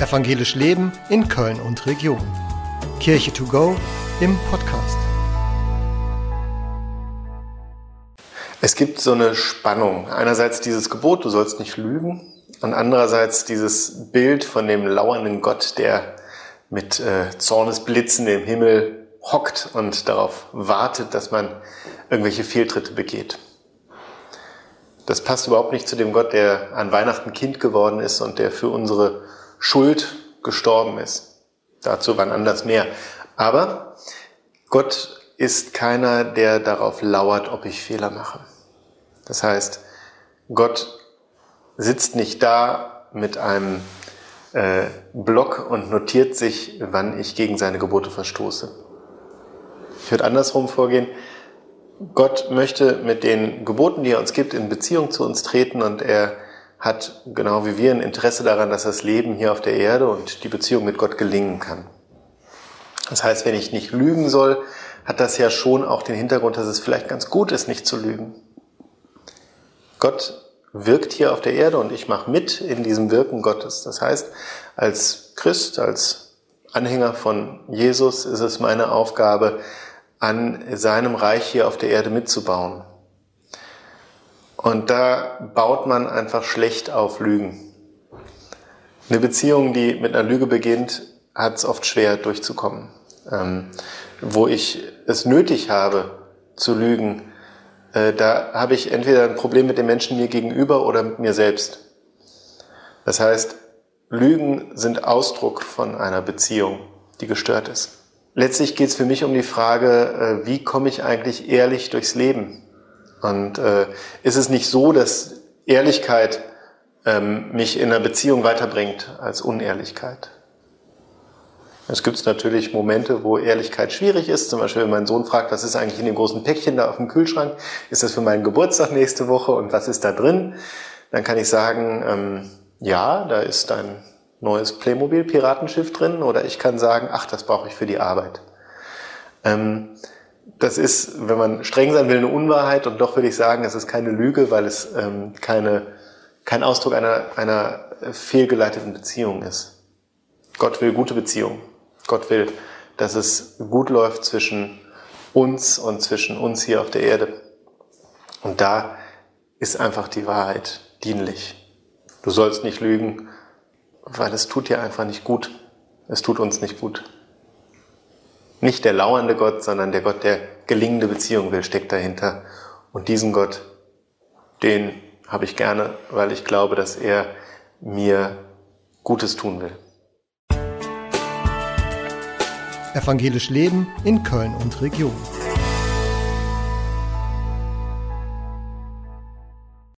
Evangelisch Leben in Köln und Region. Kirche to go im Podcast. Es gibt so eine Spannung. Einerseits dieses Gebot, du sollst nicht lügen, und andererseits dieses Bild von dem lauernden Gott, der mit äh, Zornesblitzen im Himmel hockt und darauf wartet, dass man irgendwelche Fehltritte begeht. Das passt überhaupt nicht zu dem Gott, der an Weihnachten Kind geworden ist und der für unsere Schuld gestorben ist. Dazu wann anders mehr. Aber Gott ist keiner, der darauf lauert, ob ich Fehler mache. Das heißt, Gott sitzt nicht da mit einem äh, Block und notiert sich, wann ich gegen seine Gebote verstoße. Ich würde andersrum vorgehen. Gott möchte mit den Geboten, die er uns gibt, in Beziehung zu uns treten und er hat genau wie wir ein Interesse daran, dass das Leben hier auf der Erde und die Beziehung mit Gott gelingen kann. Das heißt, wenn ich nicht lügen soll, hat das ja schon auch den Hintergrund, dass es vielleicht ganz gut ist, nicht zu lügen. Gott wirkt hier auf der Erde und ich mache mit in diesem Wirken Gottes. Das heißt, als Christ, als Anhänger von Jesus ist es meine Aufgabe, an seinem Reich hier auf der Erde mitzubauen. Und da baut man einfach schlecht auf Lügen. Eine Beziehung, die mit einer Lüge beginnt, hat es oft schwer durchzukommen. Ähm, wo ich es nötig habe zu lügen, äh, da habe ich entweder ein Problem mit den Menschen mir gegenüber oder mit mir selbst. Das heißt, Lügen sind Ausdruck von einer Beziehung, die gestört ist. Letztlich geht es für mich um die Frage, äh, wie komme ich eigentlich ehrlich durchs Leben? Und äh, ist es nicht so, dass Ehrlichkeit ähm, mich in einer Beziehung weiterbringt als Unehrlichkeit? Es gibt natürlich Momente, wo Ehrlichkeit schwierig ist. Zum Beispiel, wenn mein Sohn fragt, was ist eigentlich in dem großen Päckchen da auf dem Kühlschrank? Ist das für meinen Geburtstag nächste Woche und was ist da drin? Dann kann ich sagen, ähm, ja, da ist ein neues Playmobil-Piratenschiff drin. Oder ich kann sagen, ach, das brauche ich für die Arbeit. Ähm, das ist, wenn man streng sein will, eine Unwahrheit und doch würde ich sagen, es ist keine Lüge, weil es ähm, keine, kein Ausdruck einer, einer fehlgeleiteten Beziehung ist. Gott will gute Beziehungen. Gott will, dass es gut läuft zwischen uns und zwischen uns hier auf der Erde. Und da ist einfach die Wahrheit dienlich. Du sollst nicht lügen, weil es tut dir einfach nicht gut. Es tut uns nicht gut. Nicht der lauernde Gott, sondern der Gott, der gelingende Beziehung will, steckt dahinter. Und diesen Gott, den habe ich gerne, weil ich glaube, dass er mir Gutes tun will. Evangelisch Leben in Köln und Region.